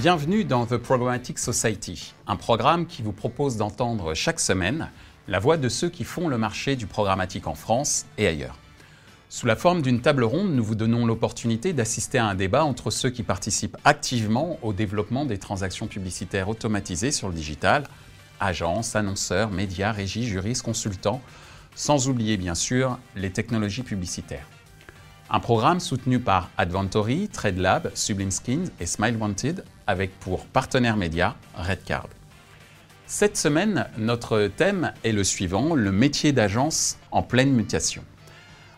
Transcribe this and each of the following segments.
Bienvenue dans The Programmatic Society, un programme qui vous propose d'entendre chaque semaine la voix de ceux qui font le marché du programmatique en France et ailleurs. Sous la forme d'une table ronde, nous vous donnons l'opportunité d'assister à un débat entre ceux qui participent activement au développement des transactions publicitaires automatisées sur le digital, agences, annonceurs, médias, régies, juristes, consultants, sans oublier bien sûr les technologies publicitaires. Un programme soutenu par Adventory, TradeLab, Sublime Skins et Smile Wanted, avec pour partenaire média Redcard. Cette semaine, notre thème est le suivant, le métier d'agence en pleine mutation.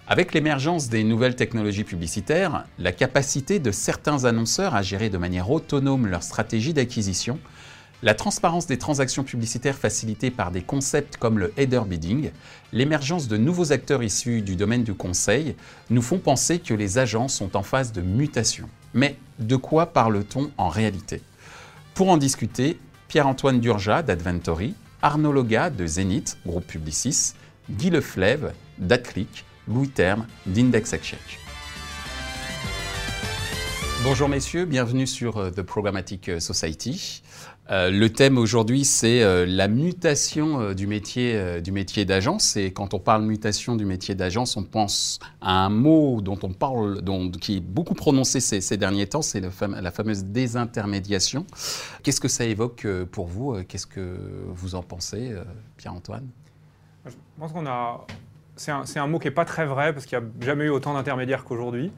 Avec l'émergence des nouvelles technologies publicitaires, la capacité de certains annonceurs à gérer de manière autonome leur stratégie d'acquisition, la transparence des transactions publicitaires facilitées par des concepts comme le header bidding, l'émergence de nouveaux acteurs issus du domaine du conseil nous font penser que les agences sont en phase de mutation. Mais de quoi parle-t-on en réalité? Pour en discuter, Pierre-Antoine Durja d'Adventory, Arnaud Loga de Zenith, groupe Publicis, Guy Leflève d'Adclick, Louis Terme d'Index Exchange. Bonjour messieurs, bienvenue sur euh, The Programmatic Society. Euh, le thème aujourd'hui, c'est euh, la mutation euh, du métier, du métier d'agence. Et quand on parle mutation du métier d'agence, on pense à un mot dont on parle, dont, qui est beaucoup prononcé ces, derniers temps, c'est la fameuse désintermédiation. Qu'est-ce que ça évoque pour vous Qu'est-ce que vous en pensez, Pierre-Antoine? Je pense qu'on a. C'est un, un, mot qui n'est pas très vrai parce qu'il n'y a jamais eu autant d'intermédiaires qu'aujourd'hui.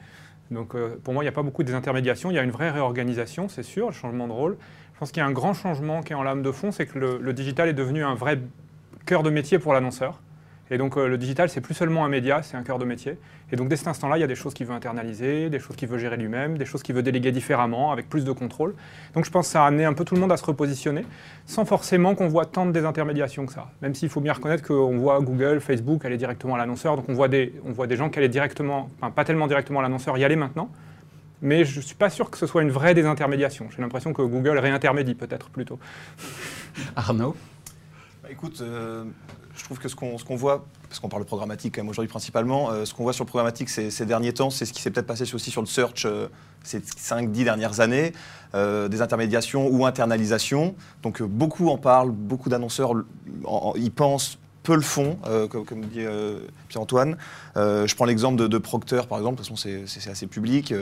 Donc pour moi, il n'y a pas beaucoup de désintermédiation. Il y a une vraie réorganisation, c'est sûr, le changement de rôle. Je pense qu'il y a un grand changement qui est en lame de fond, c'est que le, digital est devenu un vrai cœur de métier pour l'annonceur. Et donc euh, le digital, c'est plus seulement un média, c'est un cœur de métier. Et donc dès cet instant-là, il y a des choses qu'il veut internaliser, des choses qu'il veut gérer lui-même, des choses qu'il veut déléguer différemment, avec plus de contrôle. Donc je pense que ça a amené un peu tout le monde à se repositionner, sans forcément qu'on voit tant de désintermédiation que ça. Même s'il faut bien reconnaître qu'on voit Google, Facebook aller directement à l'annonceur, donc on voit des, on voit des gens qui allaient directement, enfin pas tellement directement à l'annonceur, y aller maintenant mais je ne suis pas sûr que ce soit une vraie désintermédiation. J'ai l'impression que Google réintermédie peut-être plutôt. Arnaud bah, Écoute, euh, je trouve que ce qu'on voit, parce qu'on parle programmatique quand même aujourd'hui principalement, euh, ce qu'on voit sur le programmatique ces, derniers temps, c'est ce qui s'est peut-être passé aussi sur le search euh, ces 5-10 dernières années, des intermédiations ou internalisation. Donc beaucoup en parlent, beaucoup d'annonceurs y pensent, peu le font, euh, comme, dit euh, Pierre-Antoine. Euh, je prends l'exemple de, Procter, par exemple, de toute façon c'est assez public,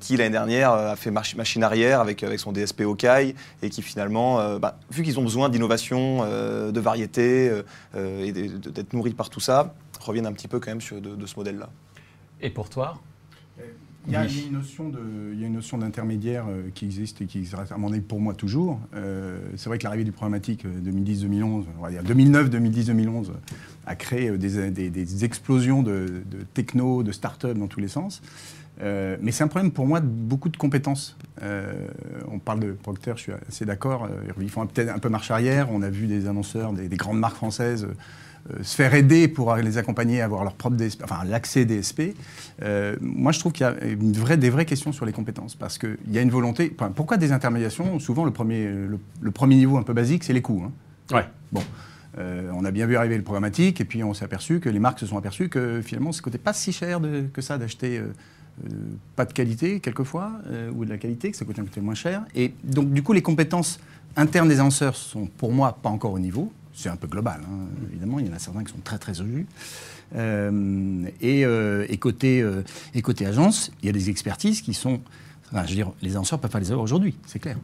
qui l'année dernière a fait machine arrière avec, avec son DSP Okai, et qui finalement, bah, vu qu'ils ont besoin d'innovation, de variété, et d'être nourris par tout ça, reviennent un petit peu quand même sur, de ce modèle-là. Et pour toi? Il y, a, une notion de, il y a une notion d'intermédiaire euh, qui existe et qui reste, à mon avis, pour moi toujours. Euh, c'est vrai que l'arrivée du programmatique 2010-2011, 2009-2010-2011, a créé euh, des, explosions de, techno, de start-up dans tous les sens. mais c'est un problème pour moi de beaucoup de compétences. on parle de Procter, je suis assez d'accord. ils font peut-être un peu marche arrière. On a vu des annonceurs, des, des grandes marques françaises euh, se faire aider pour les accompagner à avoir leur propre DSP, enfin l'accès DSP. Euh, moi, je trouve qu'il y a une vraie, des vraies questions sur les compétences parce qu'il y a une volonté. pourquoi des intermédiations Souvent, le premier, le, premier niveau un peu basique, c'est les coûts. Hein. Ouais. Bon. Euh, on a bien vu arriver le programmatique et puis on s'est aperçu que les marques se sont aperçues que finalement, ça coûtait pas si cher que ça d'acheter. pas de qualité quelquefois, ou de la qualité, que ça coûtait un peu moins cher. Et donc du coup, les compétences internes des annonceurs sont pour moi pas encore au niveau c'est un peu global, hein. évidemment, il y en a certains qui sont très très élus. Euh, euh, et, côté, euh, et côté agence, il y a des expertises qui sont. je veux dire, les annonceurs peuvent pas les avoir aujourd'hui, c'est clair.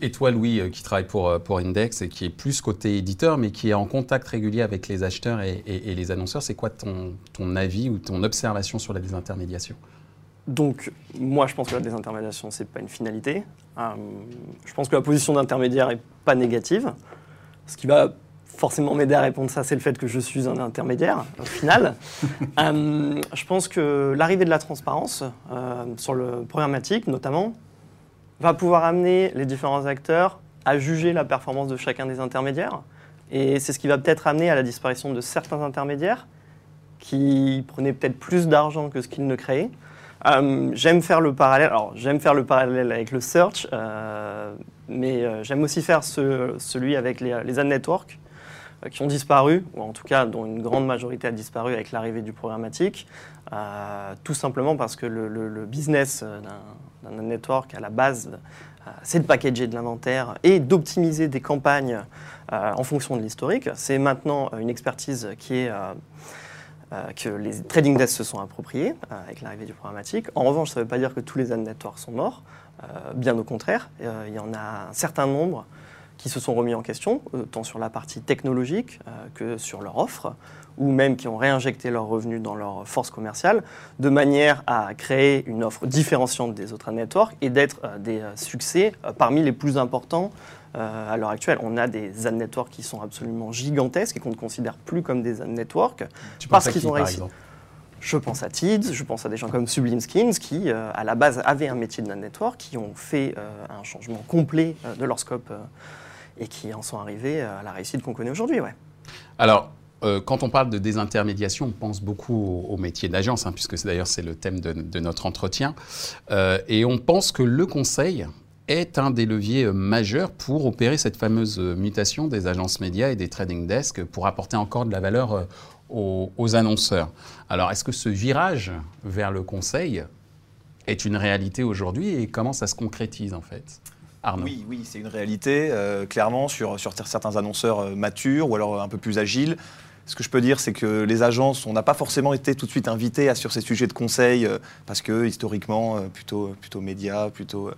Et toi, Louis, qui travaille pour, pour Index et qui est plus côté éditeur, mais qui est en contact régulier avec les acheteurs et, les annonceurs, c'est quoi ton, ton, avis ou ton observation sur la désintermédiation? Donc, moi, je pense que la désintermédiation, ce n'est pas une finalité. je pense que la position d'intermédiaire n'est pas négative. Ce qui va forcément m'aider à répondre ça, c'est le fait que je suis un intermédiaire, au final. Euh, je pense que l'arrivée de la transparence, euh, sur le programmatique notamment, va pouvoir amener les différents acteurs à juger la performance de chacun des intermédiaires. Et c'est ce qui va peut-être amener à la disparition de certains intermédiaires qui prenaient peut-être plus d'argent que ce qu'ils ne créaient. Euh, j'aime faire le parallèle. Alors, j'aime faire le parallèle avec le search, mais j'aime aussi faire celui avec les, les ad networks qui ont disparu, ou en tout cas dont une grande majorité a disparu avec l'arrivée du programmatique, tout simplement parce que le, business d'un network à la base, c'est de packager de l'inventaire et d'optimiser des campagnes en fonction de l'historique. C'est maintenant une expertise qui est euh, que les trading desks se sont appropriés euh, avec l'arrivée du programmatique. En revanche, ça ne veut pas dire que tous les ad networks sont morts. Euh, bien au contraire, il y en a un certain nombre qui se sont remis en question, tant sur la partie technologique que sur leur offre, ou même qui ont réinjecté leurs revenus dans leur force commerciale, de manière à créer une offre différenciante des autres networks et d'être des succès parmi les plus importants euh, à l'heure actuelle. On a des ad networks qui sont absolument gigantesques et qu'on ne considère plus comme des ad networks parce qu'ils ont réussi. Je pense à Tids, je pense à des gens comme Sublime Skins qui, euh, à la base, avaient un métier de ad network, qui ont fait euh, un changement complet de leur scope et qui en sont arrivés à la réussite qu'on connaît aujourd'hui. Ouais. Alors, quand on parle de désintermédiation, on pense beaucoup au, métier d'agence, hein, puisque d'ailleurs c'est le thème de, notre entretien. et on pense que le conseil, est un des leviers euh, majeurs pour opérer cette fameuse euh, mutation des agences médias et des trading desks pour apporter encore de la valeur euh, aux, annonceurs. Alors, est-ce que ce virage vers le conseil est une réalité aujourd'hui et comment ça se concrétise en fait? Oui, oui, c'est une réalité, clairement, sur, sur certains annonceurs matures ou alors un peu plus agiles. Ce que je peux dire, c'est que les agences, on n'a pas forcément été tout de suite invités sur ces sujets de conseil, parce que historiquement, plutôt, plutôt médias, plutôt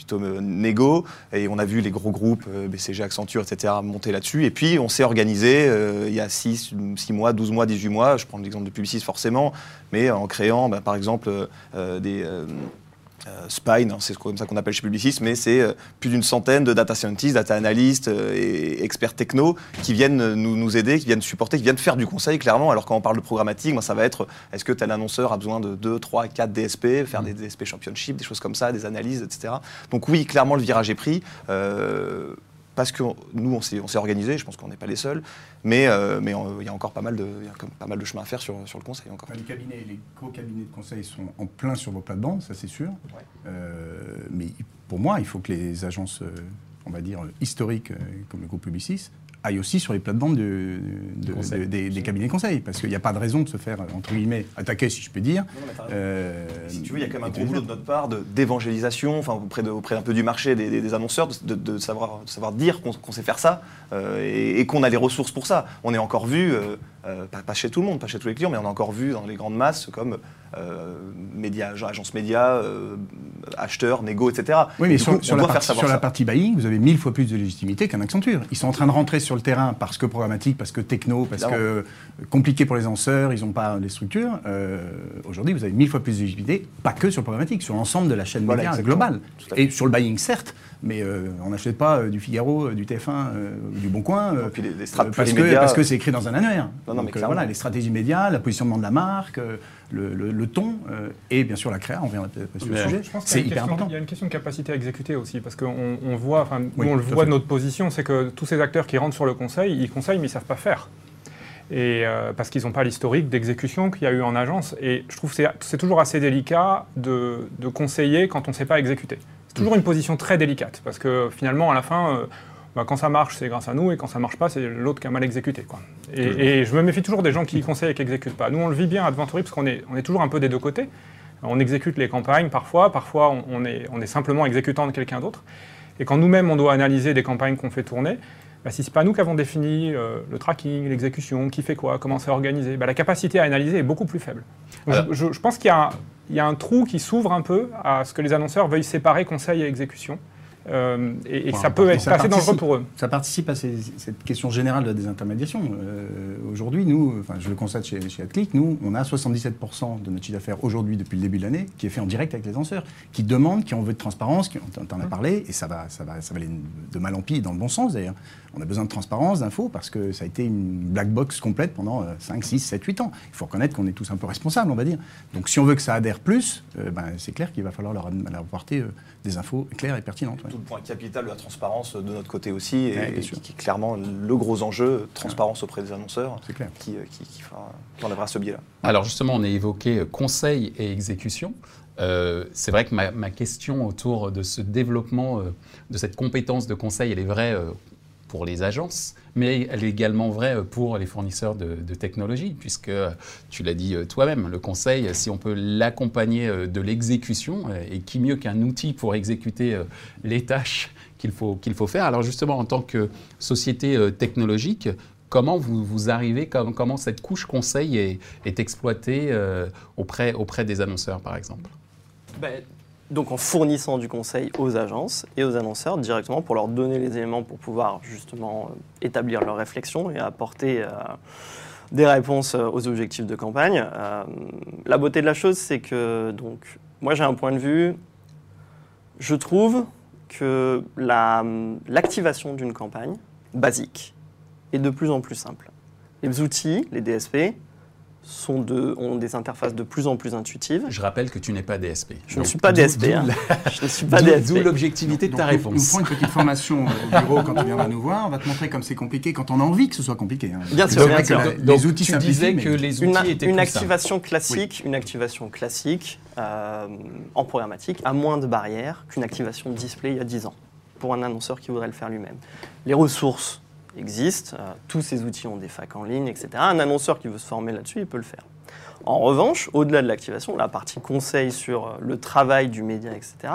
plutôt euh, négo. Et on a vu les gros groupes, euh, BCG, Accenture, etc., monter là-dessus. Et puis, on s'est organisé euh, il y a 6, 6 mois, 12 mois, 18 mois. Je prends l'exemple de Publicis forcément, mais en créant, bah, par exemple, des euh, Spine, hein, c'est comme ça qu'on appelle chez Publicis, mais c'est euh, plus d'une centaine de data scientists, data analysts euh, et experts techno qui viennent nous, aider, qui viennent supporter, qui viennent faire du conseil clairement. Alors quand on parle de programmatique, ça va être est-ce que tel annonceur a besoin de 2, 3, 4 DSP, faire des DSP championship, des choses comme ça, des analyses, etc. Donc oui, clairement le virage est pris parce que nous, on s'est organisé, je pense qu'on n'est pas les seuls, mais, euh, mais il y a encore pas mal de, pas mal de chemin à faire sur, sur le conseil. Encore. les cabinets, les gros cabinets de conseil sont en plein sur vos plates-bandes, ça c'est sûr. Euh, mais pour moi, il faut que les agences, euh, on va dire, historiques, comme le groupe Publicis, aille aussi sur les plates-bandes de, des, cabinets de conseil, parce qu'il n'y a pas de raison de se faire, entre guillemets, attaquer, si je peux dire. Euh, si tu veux, il y a quand même un gros boulot de notre part d'évangélisation, enfin, auprès, de, auprès un peu du marché des, annonceurs, de, savoir, savoir dire qu'on sait faire ça euh, et, qu'on a les ressources pour ça. On est encore vu, euh, pas, chez tout le monde, pas chez tous les clients, mais on est encore vu dans les grandes masses comme médias, agence médias, acheteurs, négo, etc. Oui, mais sur, la, partie, sur la partie buying, vous avez mille fois plus de légitimité qu'un Accenture. Ils sont en train de rentrer sur le terrain parce que programmatique, parce que techno, parce que compliqué pour les lanceurs, ils n'ont pas les structures. Euh, aujourd'hui, vous avez mille fois plus de légitimité, pas que sur le programmatique, sur l'ensemble de la chaîne média globale. Et sur le buying, certes, mais euh, on n'achète pas euh, du Figaro, du TF1 ou du Bon Coin parce, que, parce que c'est écrit dans un annuaire. Non, Donc, voilà, les stratégies médias, le positionnement de la marque, le, ton et bien sûr la créa, on viendra peut-être sur le sujet. C'est hyper important. Il y a une question de capacité à exécuter aussi, parce qu'on on voit, enfin, on le voit de notre position, c'est que tous ces acteurs qui rentrent sur le conseil, ils conseillent mais ils ne savent pas faire. Et euh, parce qu'ils n'ont pas l'historique d'exécution qu'il y a eu en agence. Et je trouve que c'est toujours assez délicat de, conseiller quand on ne sait pas exécuter. C'est toujours une position très délicate, parce que finalement, à la fin, euh, bah, quand ça marche, c'est grâce à nous, et quand ça ne marche pas, c'est l'autre qui a mal exécuté. Quoi. Et, je me méfie toujours des gens qui conseillent et qui n'exécutent pas. Nous, on le vit bien à Adventory, parce qu'on est, on est toujours un peu des deux côtés. On exécute les campagnes parfois, parfois on, est, on est simplement exécutant de quelqu'un d'autre. Et quand nous-mêmes, on doit analyser des campagnes qu'on fait tourner, bah, si ce n'est pas nous qui avons défini euh, le tracking, l'exécution, qui fait quoi, comment c'est organisé, bah, la capacité à analyser est beaucoup plus faible. je, pense qu'il y, y, a un trou qui s'ouvre un peu à ce que les annonceurs veuillent séparer conseil et exécution. Euh, et, ça peut être assez dangereux pour eux. Ça participe à cette question générale de la désintermédiation. Euh, aujourd'hui, nous, enfin, je le constate chez, chez AdClick, nous, on a 77% de notre chiffre d'affaires aujourd'hui, depuis le début de l'année, qui est fait en direct avec les lanceurs, qui demandent, qui ont veut de transparence, qui en a parlé, et ça va, ça, va, ça va aller de mal en pis, dans le bon sens d'ailleurs. On a besoin de transparence, d'infos, parce que ça a été une black box complète pendant 5, 6, 7, 8 ans. Il faut reconnaître qu'on est tous un peu responsables, on va dire. Donc si on veut que ça adhère plus, euh, ben, c'est clair qu'il va falloir leur, apporter des infos claires et pertinentes tout le point capital de la transparence de notre côté aussi, et, qui, est clairement le gros enjeu, transparence auprès des annonceurs, clair. Qui, euh, qui, qui, enlèvera ce biais-là. Alors justement, on a évoqué conseil et exécution. Euh, c'est vrai que ma, question autour de ce développement, euh, de cette compétence de conseil, elle est vraie pour les agences, mais elle est également vraie pour les fournisseurs de, de technologies, puisque tu l'as dit toi-même, le conseil, si on peut l'accompagner de l'exécution, et qui mieux qu'un outil pour exécuter les tâches qu'il faut, qu'il faut faire. Alors justement, en tant que société technologique, Comment vous, vous arrivez, comment, cette couche conseil est, est exploitée euh, auprès, auprès des annonceurs, par exemple? Ben, Donc en fournissant du conseil aux agences et aux annonceurs directement pour leur donner les éléments pour pouvoir justement euh, établir leur réflexion et apporter euh, des réponses aux objectifs de campagne. la beauté de la chose, c'est que donc moi j'ai un point de vue. Je trouve que l'activation d'une campagne basique est de plus en plus simple. Les outils, les DSP, sont de, ont des interfaces de plus en plus intuitives. Je rappelle que tu n'es pas DSP. Je ne suis pas DSP. Hein. Je ne suis pas DSP. D'où l'objectivité de ta réponse. Nous, prends une petite formation au bureau quand tu viendras nous voir. On va te montrer comme c'est compliqué quand on a envie que ce soit compliqué. Hein. Bien sûr, bien sûr. les outils tu disais que les outils une, étaient une activation classique, une activation classique euh, en programmatique a moins de barrières qu'une activation display il y a 10 ans pour un annonceur qui voudrait le faire lui-même. Les ressources existe. Euh, tous ces outils ont des facs en ligne, etc. Un annonceur qui veut se former là-dessus, il peut le faire. En revanche, au-delà de l'activation, la partie conseil sur euh, le travail du média, etc.,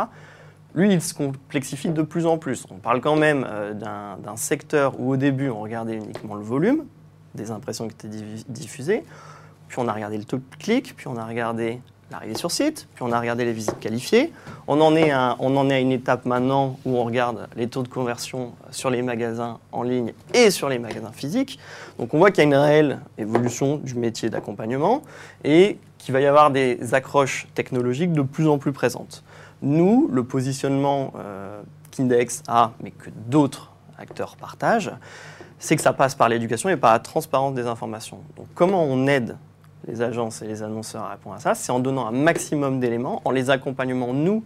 lui, il se complexifie de plus en plus. On parle quand même euh, d'un secteur où au début, on regardait uniquement le volume des impressions qui étaient diffusées, puis on a regardé le top clic, puis on a regardé l'arrivée sur site, puis on a regardé les visites qualifiées. On en, est à, on en est à une étape maintenant où on regarde les taux de conversion sur les magasins en ligne et sur les magasins physiques. Donc on voit qu'il y a une réelle évolution du métier d'accompagnement et qu'il va y avoir des accroches technologiques de plus en plus présentes. Nous, le positionnement euh, qu'Index a, mais que d'autres acteurs partagent, c'est que ça passe par l'éducation et par la transparence des informations. Donc comment on aide les agences et les annonceurs à répondre à ça, c'est en donnant un maximum d'éléments, en les accompagnant nous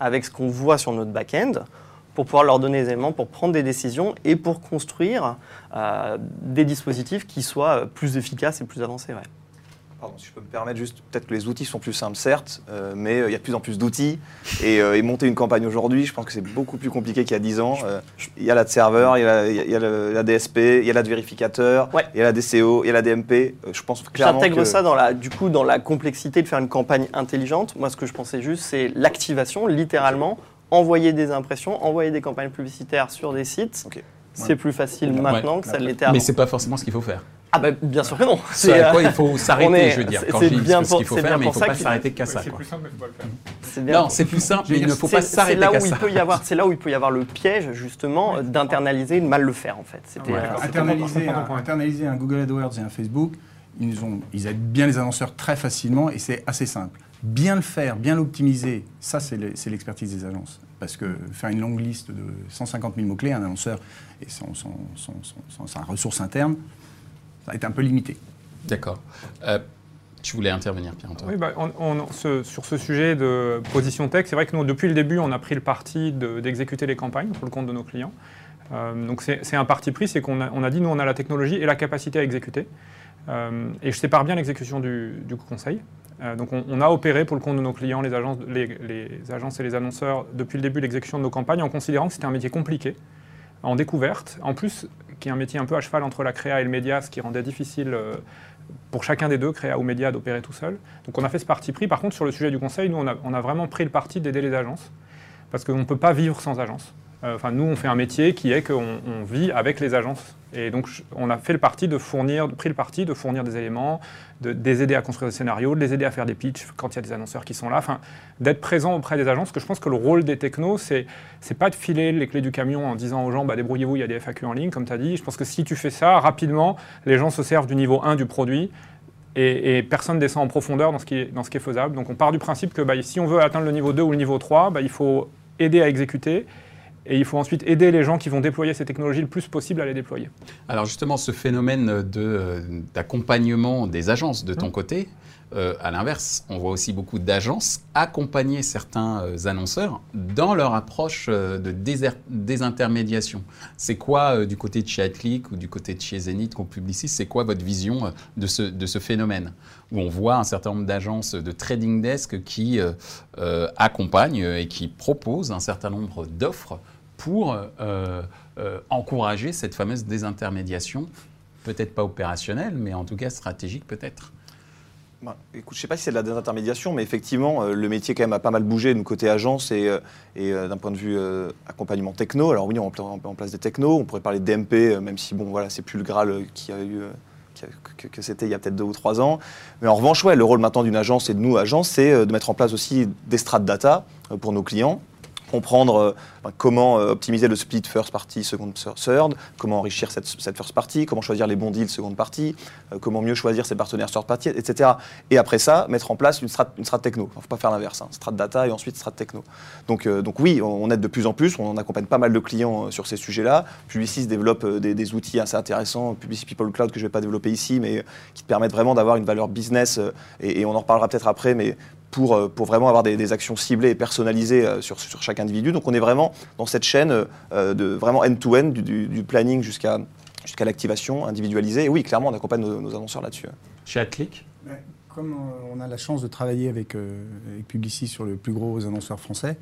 avec ce qu'on voit sur notre back-end pour pouvoir leur donner des éléments pour prendre des décisions et pour construire euh, des dispositifs qui soient plus efficaces et plus avancés si je peux me permettre juste, peut-être que les outils sont plus simples, certes, euh, mais euh, il y a de plus en plus d'outils. Euh, et, monter une campagne aujourd'hui, je pense que c'est beaucoup plus compliqué qu'il y a 10 ans. Il y a la de serveur, il y a la, DSP, il y a la de vérificateur, il y a la DCO, il y a la DMP. je pense clairement J'intègre ça dans la, du coup, dans la complexité de faire une campagne intelligente. Moi, ce que je pensais juste, c'est l'activation, littéralement, envoyer des impressions, envoyer des campagnes publicitaires sur des sites. C'est plus facile maintenant que ça l'était avant. Mais c'est pas forcément ce qu'il faut faire. Ah ben bien sûr que non. C'est à quoi il faut s'arrêter, je veux dire. Quand je dis ce qu'il faut faire, mais il ne faut pas s'arrêter qu'à ça. C'est plus simple, mais il faut pas le faire. Non, c'est plus simple, mais il ne faut pas s'arrêter qu'à ça. C'est là où il peut y avoir le piège, justement, d'internaliser et de mal le faire, en fait. internaliser, un, internaliser un Google AdWords et un Facebook, ils, ont, ils aident bien les annonceurs très facilement et c'est assez simple. Bien le faire, bien l'optimiser, ça c'est l'expertise des agences. Parce que faire une longue liste de 150 000 mots-clés, un annonceur et sa ressource interne, ça a été un peu limité. D'accord. Euh, tu voulais intervenir, Pierre-Antoine Oui, bah, sur ce sujet de position tech, c'est vrai que nous, depuis le début, on a pris le parti d'exécuter les campagnes pour le compte de nos clients. Euh, donc c'est un parti pris, c'est qu'on a, on a, dit, nous, on a la technologie et la capacité à exécuter. Euh, et je sépare bien l'exécution du, conseil. donc on, a opéré pour le compte de nos clients, les agences, les, les agences et les annonceurs, depuis le début de l'exécution de nos campagnes, en considérant que c'était un métier compliqué, en découverte. En plus, qui est un métier un peu à cheval entre la créa et le média, ce qui rendait difficile euh, pour chacun des deux, créa ou média, d'opérer tout seul. Donc on a fait ce parti pris. Par contre, sur le sujet du conseil, nous, on a, on a vraiment pris le parti d'aider les agences, parce qu'on ne peut pas vivre sans agence. Euh, enfin, nous, on fait un métier qui est qu'on vit avec les agences. Et donc, on a fait le parti de fournir, pris le parti de fournir des éléments, de, les aider à construire des scénarios, de les aider à faire des pitchs quand il y a des annonceurs qui sont là. Enfin, d'être présent auprès des agences. Parce que je pense que le rôle des technos, c'est c'est pas de filer les clés du camion en disant aux gens, bah, débrouillez-vous, il y a des FAQ en ligne, comme tu as dit. Je pense que si tu fais ça rapidement, les gens se servent du niveau 1 du produit. Et, personne ne descend en profondeur dans ce, qui est, dans faisable. Donc on part du principe que bah, si on veut atteindre le niveau 2 ou le niveau 3, bah, il faut aider à exécuter et il faut ensuite aider les gens qui vont déployer ces technologies le plus possible à les déployer. Alors justement, ce phénomène d'accompagnement des agences de ton mmh. côté, euh, à l'inverse, on voit aussi beaucoup d'agences accompagner certains euh, annonceurs dans leur approche euh, de désintermédiation. C'est quoi du côté de chez AdClick ou du côté de chez Zenith qu'on publicise C'est quoi votre vision de ce, de ce phénomène? Où on voit un certain nombre d'agences de trading desk qui accompagnent et qui proposent un certain nombre d'offres pour encourager cette fameuse désintermédiation Peut-être pas opérationnelle, mais en tout cas stratégique peut-être. Bah, écoute, je ne sais pas si c'est de la désintermédiation, mais effectivement, le métier quand même a pas mal bougé de côté agence et, d'un point de vue accompagnement techno. Alors oui, on met en place des technos, on pourrait parler de DMP, même si bon, voilà, c'est plus le Graal qui a eu que, c'était il y a peut-être deux ou trois ans. Mais en revanche, ouais, le rôle maintenant d'une agence et de nous, agence, c'est euh, de mettre en place aussi des strates data euh, pour nos clients comprendre euh, comment euh, optimiser le split first party, second third, comment enrichir cette, first party, comment choisir les bons deals second party, euh, comment mieux choisir ses partenaires third party, etc. Et après ça, mettre en place une strat, une strat techno. Il ne faut pas faire l'inverse, hein. strat data et ensuite strat techno. Donc, donc oui, on, aide de plus en plus, on accompagne pas mal de clients sur ces sujets-là. Publicis développe des, outils assez intéressants, Publicis People Cloud que je ne vais pas développer ici, mais qui te permettent vraiment d'avoir une valeur business, et, et on en reparlera peut-être après, mais pour, euh, pour vraiment avoir des, actions ciblées et personnalisées euh, sur, sur, chaque individu. Donc on est vraiment dans cette chaîne euh, de vraiment end-to-end, du, planning jusqu'à jusqu'à l'activation individualisée. Et oui, clairement, on accompagne nos, annonceurs là-dessus. Chez Atclick Comme on a la chance de travailler avec, avec Publicis sur le plus gros annonceur français,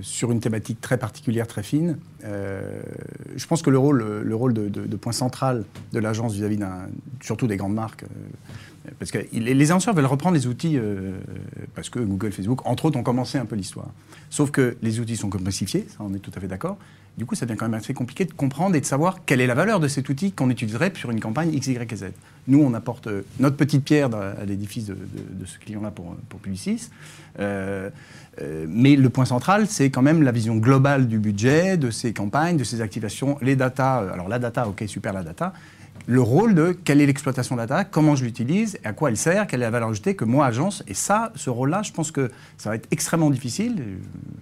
sur une thématique très particulière, très fine. je pense que le rôle, le rôle de, point central de l'agence vis-à-vis surtout des grandes marques, parce que les annonceurs veulent reprendre les outils euh, parce que Google, Facebook, entre autres, ont commencé un peu l'histoire. Sauf que les outils sont complexifiés, ça on est tout à fait d'accord. Du coup, ça devient quand même assez compliqué de comprendre et de savoir quelle est la valeur de cet outil qu'on utiliserait sur une campagne X, Y et Z. Nous, on apporte euh, notre petite pierre à l'édifice de, ce client-là pour, pour Publicis. Euh, mais le point central, c'est quand même la vision globale du budget, de ces campagnes, de ces activations, les data. Alors la data, ok, super la data, le rôle de quelle est l'exploitation de data, comment je l'utilise, à quoi elle sert, quelle est la valeur ajoutée que moi, agence. Et ça, ce rôle-là, je pense que ça va être extrêmement difficile.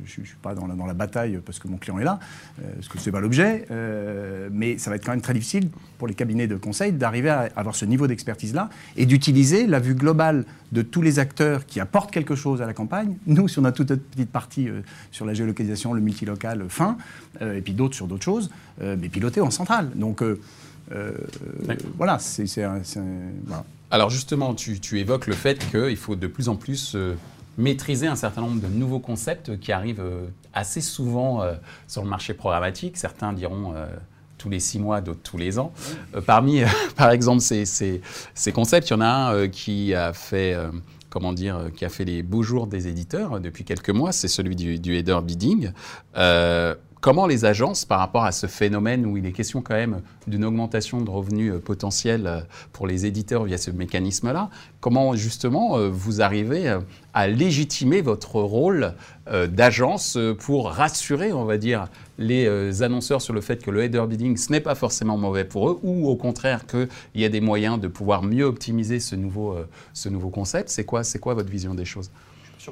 Je ne suis pas dans la, bataille parce que mon client est là, euh, parce que ce n'est pas l'objet, euh, mais ça va être quand même très difficile pour les cabinets de conseil d'arriver à avoir ce niveau d'expertise-là et d'utiliser la vue globale de tous les acteurs qui apportent quelque chose à la campagne. Nous, si on a toute notre petite partie euh, sur la géolocalisation, le multilocal fin, et puis d'autres sur d'autres choses, mais piloter en centrale. Donc, voilà, c'est Alors justement, tu, évoques le fait qu'il faut de plus en plus euh, maîtriser un certain nombre de nouveaux concepts qui arrivent euh, assez souvent sur le marché programmatique. Certains diront tous les six mois, d'autres tous les ans. parmi, par exemple, ces, concepts, il y en a un qui a fait comment dire, qui a fait les beaux jours des éditeurs depuis quelques mois, c'est celui du, du header bidding. Comment les agences, par rapport à ce phénomène où il est question quand même d'une augmentation de revenus euh, potentiels euh, pour les éditeurs via ce mécanisme-là, comment justement euh, vous arrivez à légitimer votre rôle d'agence pour rassurer, on va dire, les annonceurs sur le fait que le header bidding, ce n'est pas forcément mauvais pour eux, ou au contraire qu'il y a des moyens de pouvoir mieux optimiser ce nouveau, ce nouveau concept? C'est quoi, quoi votre vision des choses?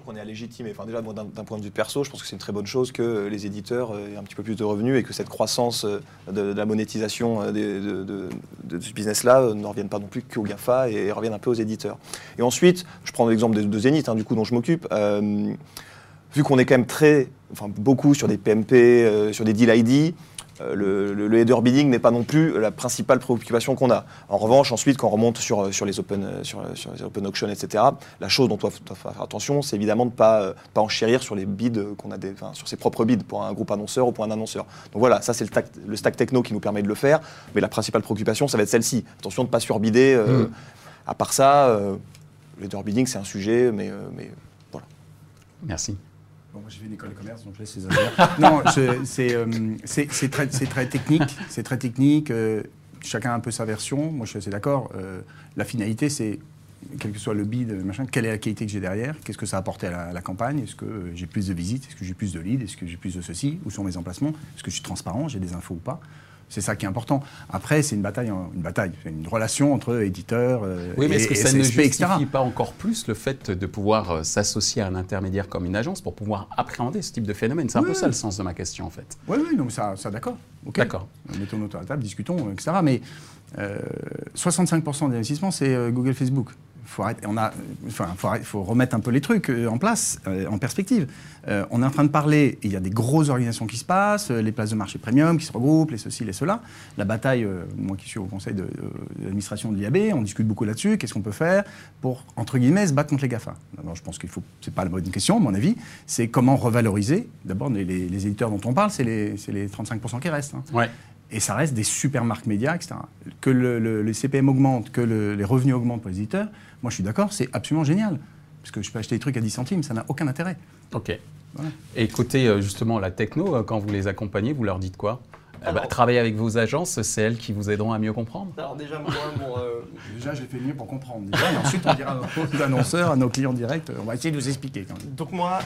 Qu'on est à légitimer. Enfin, déjà, d'un point de vue perso, je pense que c'est une très bonne chose que les éditeurs aient un petit peu plus de revenus et que cette croissance euh, de, la monétisation euh, de, ce business-là ne revienne pas non plus qu'aux GAFA et revienne un peu aux éditeurs. Et ensuite, je prends l'exemple de, Zénith, hein, du coup, dont je m'occupe. Euh, vu qu'on est quand même très, enfin, beaucoup sur des PMP, sur des deal ID, euh, le, header bidding n'est pas non plus la principale préoccupation qu'on a. En revanche, ensuite, quand on remonte sur, euh, sur, les, open, euh, sur, les open auctions, etc., la chose dont on doit, faire attention, c'est évidemment de ne pas, pas enchérir sur les bids qu'on a, des, sur ses propres bids pour un groupe annonceur ou pour un annonceur. Donc voilà, ça c'est le, le, stack techno qui nous permet de le faire, mais la principale préoccupation, ça va être celle-ci. Attention de ne pas surbider. Mm. À part ça, le header bidding, c'est un sujet, mais, mais voilà. Merci. Bon, moi, j'ai fait une école de commerce, donc je laisse les affaires. non, euh, c'est très, très, technique. C'est très technique. Euh, chacun a un peu sa version. Moi, je suis assez d'accord. Euh, la finalité, c'est, quel que soit le bid, machin, quelle est la qualité que j'ai derrière Qu'est-ce que ça a apporté à la, campagne Est-ce que j'ai plus de visites Est-ce que j'ai plus de leads Est-ce que j'ai plus de ceci Où sont mes emplacements Est-ce que je suis transparent J'ai des infos ou pas c'est ça qui est important. Après, c'est une bataille, une bataille, une relation entre éditeurs euh, oui, mais est-ce que ça ne justifie pas encore plus le fait de pouvoir euh, s'associer à un intermédiaire comme une agence pour pouvoir appréhender ce type de phénomène? C'est un peu ça le sens de ma question, en fait. Oui, oui, donc ça, ça d'accord. D'accord. Mettons-nous autour de la table, discutons, etc. Mais 65% euh, des investissements, c'est Google, Facebook. Faut, faut, remettre un peu les trucs euh, en place, euh, en perspective. Euh, on est en train de parler, il y a des grosses organisations qui se passent, les places de marché premium qui se regroupent, les ceci, les cela. La bataille, moi qui suis au conseil d'administration de, l'IAB, on discute beaucoup là-dessus. Qu'est-ce qu'on peut faire pour, entre guillemets, se battre contre les GAFA Je pense qu'il faut, c'est pas la bonne question, à mon avis, c'est comment revaloriser. D'abord, les, éditeurs dont on parle, c'est les, les, 35% qui restent. Hein. Ouais et ça reste des super marques médias, etc. Que le, les CPM augmentent, que les revenus augmentent pour les éditeurs, moi je suis d'accord, c'est absolument génial. Parce que je peux acheter des trucs à 10 centimes, ça n'a aucun intérêt. Ok. Et côté euh, justement la techno, euh, quand vous les accompagnez, vous leur dites quoi? Eh ben, travailler avec vos agences, c'est elles qui vous aideront à mieux comprendre? Alors déjà, moi, euh, déjà j'ai fait mieux pour comprendre. et ensuite, on dira à nos annonceurs, à nos clients directs, on va essayer de vous expliquer. Donc moi,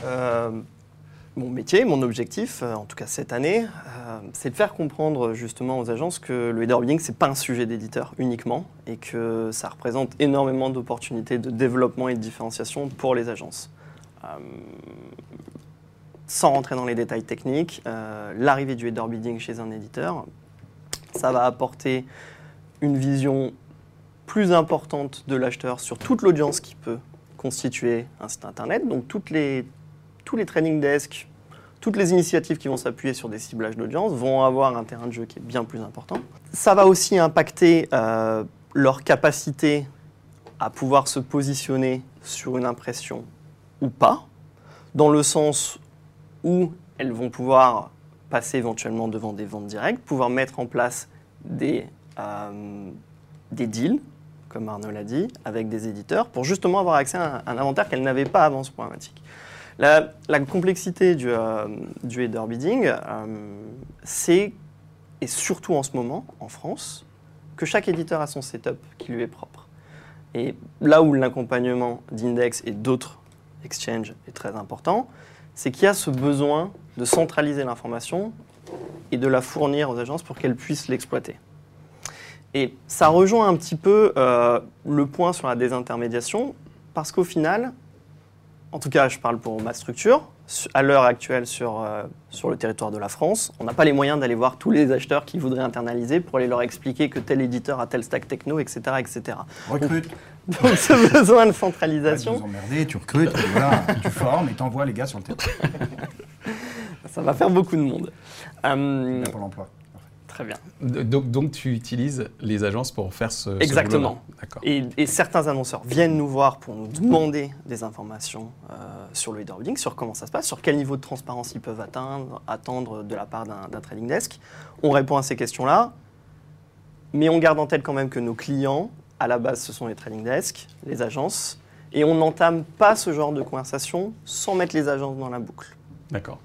mon métier, mon objectif, euh, en tout cas cette année, euh, c'est de faire comprendre justement aux agences que le header bidding, ce n'est pas un sujet d'éditeur uniquement et que ça représente énormément d'opportunités de développement et de différenciation pour les agences. Euh, sans rentrer dans les détails techniques, l'arrivée du header bidding chez un éditeur, ça va apporter une vision plus importante de l'acheteur sur toute l'audience qui peut constituer un site internet, donc les, tous les training desks, toutes les initiatives qui vont s'appuyer sur des ciblages d'audience vont avoir un terrain de jeu qui est bien plus important. Ça va aussi impacter euh, leur capacité à pouvoir se positionner sur une impression ou pas, dans le sens où elles vont pouvoir passer éventuellement devant des ventes directes, pouvoir mettre en place des, euh, deals, comme Arnaud l'a dit, avec des éditeurs, pour justement avoir accès à un, inventaire qu'elles n'avaient pas avant ce problématique. La, complexité du, euh, header bidding, euh, c'est, et surtout en ce moment, en France, que chaque éditeur a son setup qui lui est propre. Et là où l'accompagnement d'Index et d'autres exchanges est très important, c'est qu'il y a ce besoin de centraliser l'information et de la fournir aux agences pour qu'elles puissent l'exploiter. Et ça rejoint un petit peu euh, le point sur la désintermédiation, parce qu'au final, en tout cas, je parle pour ma structure. À l'heure actuelle, sur, euh, sur le territoire de la France, on n'a pas les moyens d'aller voir tous les acheteurs qui voudraient internaliser pour aller leur expliquer que tel éditeur a tel stack techno, etc. etc. Recrute. Donc, ce besoin de centralisation. tu emmerder, tu recrutes, tu formes et tu envoies les gars sur le terrain. Ça va faire beaucoup de monde. Euh, pour l'emploi. Très bien. Donc, donc, tu utilises les agences pour faire ce Exactement. et, et, certains annonceurs viennent nous voir pour nous demander des informations euh, sur le leader bidding, sur comment ça se passe, sur quel niveau de transparence ils peuvent atteindre, attendre de la part d'un trading desk. On répond à ces questions-là, mais on garde en tête quand même que nos clients, à la base, ce sont les trading desks, les agences, et on n'entame pas ce genre de conversation sans mettre les agences dans la boucle. D'accord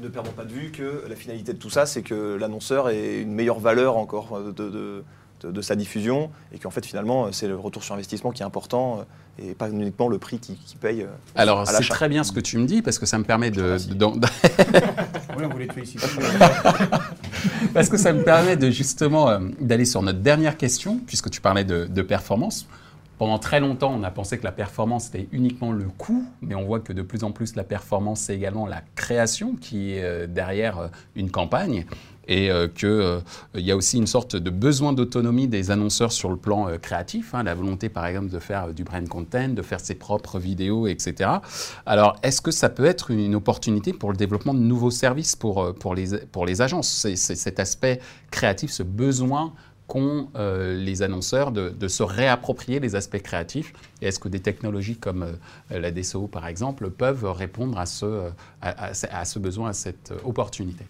ne perdons pas de vue que la finalité de tout ça, c'est que l'annonceur ait une meilleure valeur encore de, de, sa diffusion et qu'en fait finalement c'est le retour sur investissement qui est important euh, et pas uniquement le prix qui, paye. Euh, Alors c'est très bien ce que tu me dis parce que ça me permet de... oui, on voulait te féliciter. parce que ça me permet de justement euh, d'aller sur notre dernière question puisque tu parlais de performance. Pendant très longtemps, on a pensé que la performance était uniquement le coût, mais on voit que de plus en plus la performance, c'est également la création qui est euh, derrière euh, une campagne et euh, qu'il y a aussi une sorte de besoin d'autonomie des annonceurs sur le plan créatif, hein, la volonté par exemple de faire du brand content, de faire ses propres vidéos, etc. Alors est-ce que ça peut être une opportunité pour le développement de nouveaux services pour, pour, les, pour les agences C'est cet aspect créatif, ce besoin qu'ont euh, les annonceurs de, se réapproprier les aspects créatifs Et est-ce que des technologies comme euh, la DSO, par exemple, peuvent répondre à ce, euh, à, ce besoin, à cette opportunité?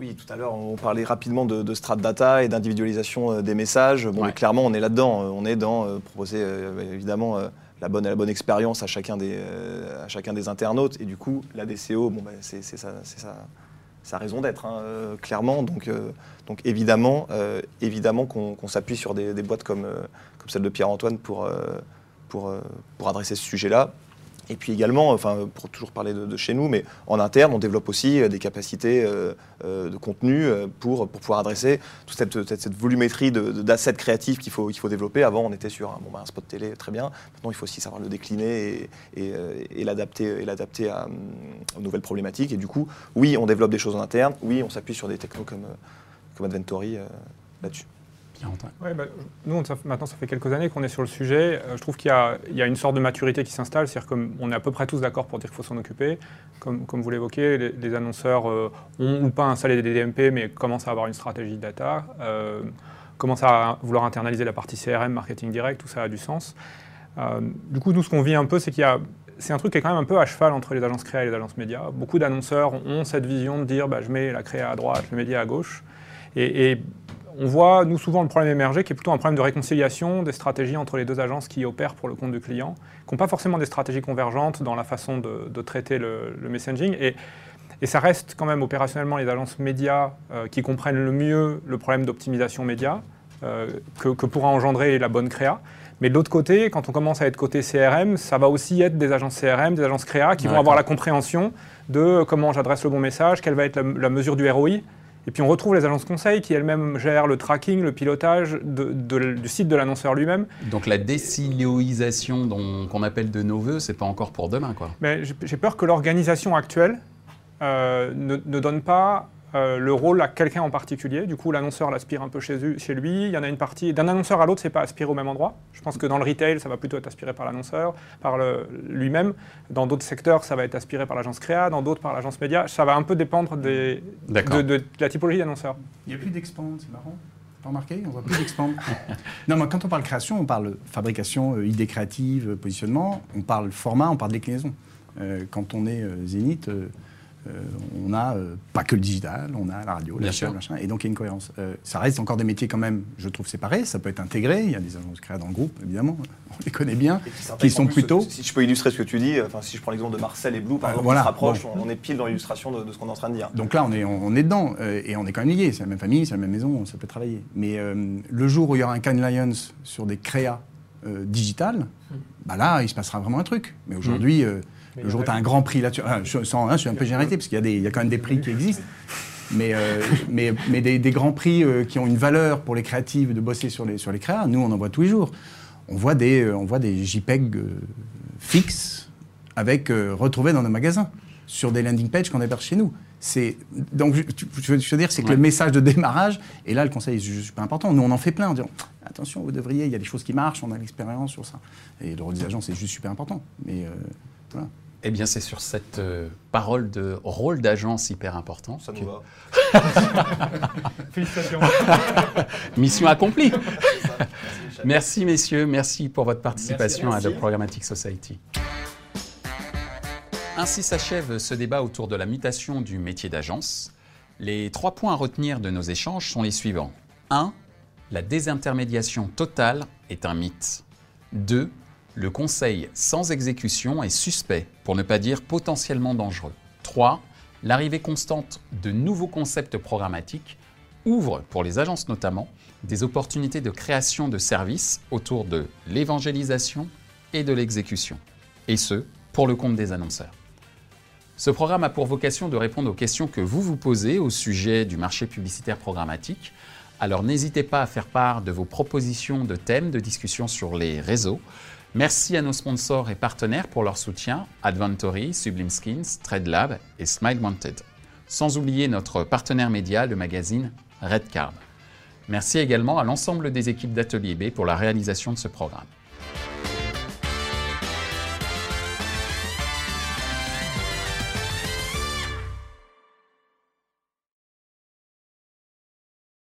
Oui, tout à l'heure, on parlait rapidement de, de strat data et d'individualisation des messages. Bon, clairement, on est là-dedans. On est dans proposer évidemment la bonne, la bonne expérience à chacun, des, à chacun des internautes. Et du coup, la DCO, bon, ben, c'est ça, ça, sa raison d'être, hein, clairement. Donc, donc évidemment, euh, qu'on s'appuie sur des, boîtes comme, euh, celle de Pierre-Antoine euh, pour adresser ce sujet-là. Et puis également, enfin, pour toujours parler de, chez nous, mais en interne, on développe aussi des capacités de contenu pour, pour pouvoir adresser toute cette, cette, volumétrie d'assets créatifs qu'il faut, faut développer. Avant, on était sur un, bon, un, spot télé, très bien. Maintenant, il faut aussi savoir le décliner et, et, et l'adapter aux nouvelles problématiques. Et du coup, oui, on développe des choses en interne. Oui, on s'appuie sur des technos comme comme Adventory euh, là-dessus. Ouais, bah, nous, maintenant, ça fait quelques années qu'on est sur le sujet. Euh, je trouve qu'il y, y, a une sorte de maturité qui s'installe. C'est-à-dire qu'on est à peu près tous d'accord pour dire qu'il faut s'en occuper. Comme, comme vous l'évoquez, les, annonceurs euh, ont ou pas installé des DMP, mais commencent à avoir une stratégie de data, euh, commencent à vouloir internaliser la partie CRM, marketing direct, tout ça a du sens. Du coup, nous, ce qu'on vit un peu, c'est qu'il y a c'est un truc qui est quand même un peu à cheval entre les agences créa et les agences médias. Beaucoup d'annonceurs ont cette vision de dire bah, je mets la créa à droite, le média à gauche. Et, on voit, nous, souvent le problème émerger qui est plutôt un problème de réconciliation des stratégies entre les deux agences qui opèrent pour le compte du client, qui n'ont pas forcément des stratégies convergentes dans la façon de, de traiter le, le messaging. Et, et, ça reste quand même opérationnellement les agences médias euh, qui comprennent le mieux le problème d'optimisation média euh, que, que pourra engendrer la bonne créa. Mais de l'autre côté, quand on commence à être côté CRM, ça va aussi être des agences CRM, des agences créa qui vont avoir la compréhension de comment j'adresse le bon message, quelle va être la, la mesure du ROI. Et puis on retrouve les agences conseils qui elles-mêmes gèrent le tracking, le pilotage de, de, du site de l'annonceur lui-même. Donc la désiloisation qu'on appelle de nos voeux, c'est pas encore pour demain, quoi. Mais j'ai peur que l'organisation actuelle euh, ne, ne, donne pas euh, le rôle à quelqu'un en particulier. Du coup, l'annonceur l'aspire un peu chez, chez, lui. Il y en a une partie. D'un annonceur à l'autre, c'est pas aspiré au même endroit. Je pense que dans le retail, ça va plutôt être aspiré par l'annonceur, par lui-même. Dans d'autres secteurs, ça va être aspiré par l'agence créa. Dans d'autres, par l'agence média. Ça va un peu dépendre des, de, de, de, la typologie d'annonceur. Il n'y a plus d'expand, c'est marrant. Pas remarqué? On voit plus d'expand. non, mais quand on parle création, on parle fabrication, euh, idée créative, positionnement. On parle format, on parle déclinaison. Euh, quand on est euh, Zénith euh, on a euh, pas que le digital, on a la radio, la chaîne, machin, et donc il y a une cohérence. Euh, ça reste encore des métiers quand même, je trouve, séparés. Ça peut être intégré. Il y a des agences créées dans le groupe, évidemment. On les connaît bien, qui sont plutôt. Si je peux illustrer ce que tu dis, enfin, si je prends l'exemple de Marcel et Blue, par exemple, voilà, on se rapproche, bon. on est pile dans l'illustration de, de, ce qu'on est en train de dire. Donc là, on est, on, est dedans, euh, et on est quand même liés. C'est la même famille, c'est la même maison, ça peut travailler. Mais euh, le jour où il y aura un Cannes Lions sur des créas euh, digitales, bah là, il se passera vraiment un truc. Mais aujourd'hui. Le jour où tu as un grand prix là-dessus, ah, je, je, suis un peu générité parce qu'il y, y, a quand même des prix qui existent, mais, euh, mais, mais des, des, grands prix euh, qui ont une valeur pour les créatifs de bosser sur les, sur les créas, nous on en voit tous les jours. On voit des, euh, on voit des JPEG fixes avec, retrouvés dans nos magasins, sur des landing pages qu'on héberge chez nous. Donc, je, veux dire, c'est que ouais. le message de démarrage, et là, le conseil est juste pas important. Nous, on en fait plein en disant attention, vous devriez, il y a des choses qui marchent, on a l'expérience sur ça. Et le agents, c'est juste super important. Mais voilà. Eh bien, c'est sur cette euh, parole de rôle d'agence hyper important. Ça nous va. Félicitations. Mission accomplie. merci, messieurs. Merci pour votre participation merci, merci. à The Programmatic Society. Ainsi s'achève ce débat autour de la mutation du métier d'agence. Les trois points à retenir de nos échanges sont les suivants. 1. La désintermédiation totale est un mythe. 2 le conseil sans exécution est suspect, pour ne pas dire potentiellement dangereux. 3. L'arrivée constante de nouveaux concepts programmatiques ouvre, pour les agences notamment, des opportunités de création de services autour de l'évangélisation et de l'exécution. Et ce, pour le compte des annonceurs. Ce programme a pour vocation de répondre aux questions que vous vous posez au sujet du marché publicitaire programmatique. Alors n'hésitez pas à faire part de vos propositions de thèmes de discussion sur les réseaux. Merci à nos sponsors et partenaires pour leur soutien, Adventory, Sublime Skins, TradeLab et Smile Wanted. Sans oublier notre partenaire média, le magazine Redcard. Merci également à l'ensemble des équipes d'Atelier B pour la réalisation de ce programme.